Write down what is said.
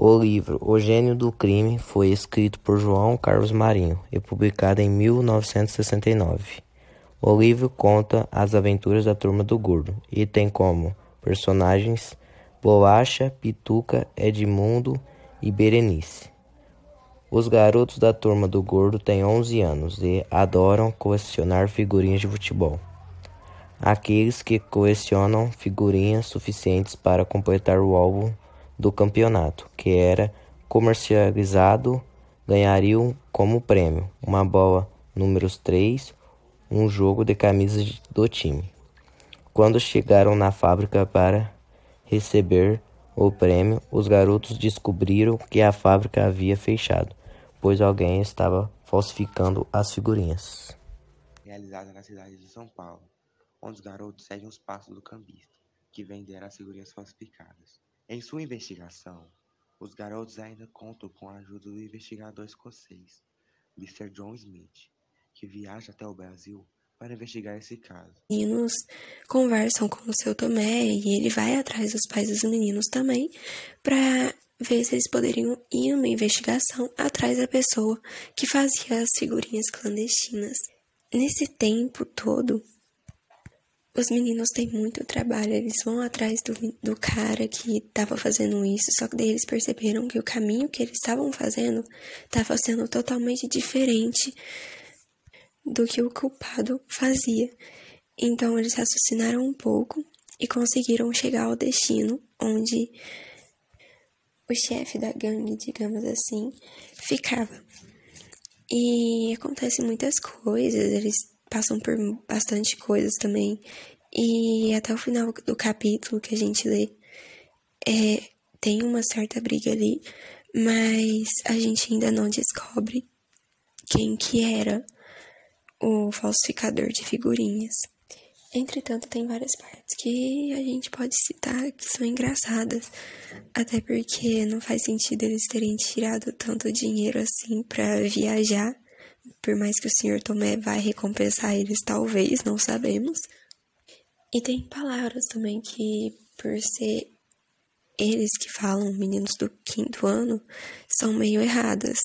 O livro O Gênio do Crime foi escrito por João Carlos Marinho e publicado em 1969. O livro conta as aventuras da Turma do Gordo e tem como personagens Bolacha, Pituca, Edmundo e Berenice. Os garotos da Turma do Gordo têm 11 anos e adoram colecionar figurinhas de futebol. Aqueles que colecionam figurinhas suficientes para completar o álbum do campeonato, que era comercializado, ganhariam como prêmio uma bola números 3, um jogo de camisas do time. Quando chegaram na fábrica para receber o prêmio, os garotos descobriram que a fábrica havia fechado, pois alguém estava falsificando as figurinhas. Realizada na cidade de São Paulo, onde os garotos seguem os passos do cambista, que venderam as figurinhas falsificadas. Em sua investigação, os garotos ainda contam com a ajuda do investigador escocês, Mr. John Smith, que viaja até o Brasil para investigar esse caso. Os meninos conversam com o seu Tomé e ele vai atrás dos pais dos meninos também para ver se eles poderiam ir numa investigação atrás da pessoa que fazia as figurinhas clandestinas. Nesse tempo todo, os meninos têm muito trabalho, eles vão atrás do, do cara que estava fazendo isso, só que daí eles perceberam que o caminho que eles estavam fazendo estava sendo totalmente diferente do que o culpado fazia. Então eles raciocinaram um pouco e conseguiram chegar ao destino onde o chefe da gangue, digamos assim, ficava. E acontecem muitas coisas, eles passam por bastante coisas também. E até o final do capítulo que a gente lê, é, tem uma certa briga ali, mas a gente ainda não descobre quem que era o falsificador de figurinhas. Entretanto, tem várias partes que a gente pode citar que são engraçadas, até porque não faz sentido eles terem tirado tanto dinheiro assim para viajar por mais que o Sr. Tomé vai recompensar eles, talvez, não sabemos. E tem palavras também que, por ser eles que falam, meninos do quinto ano, são meio erradas.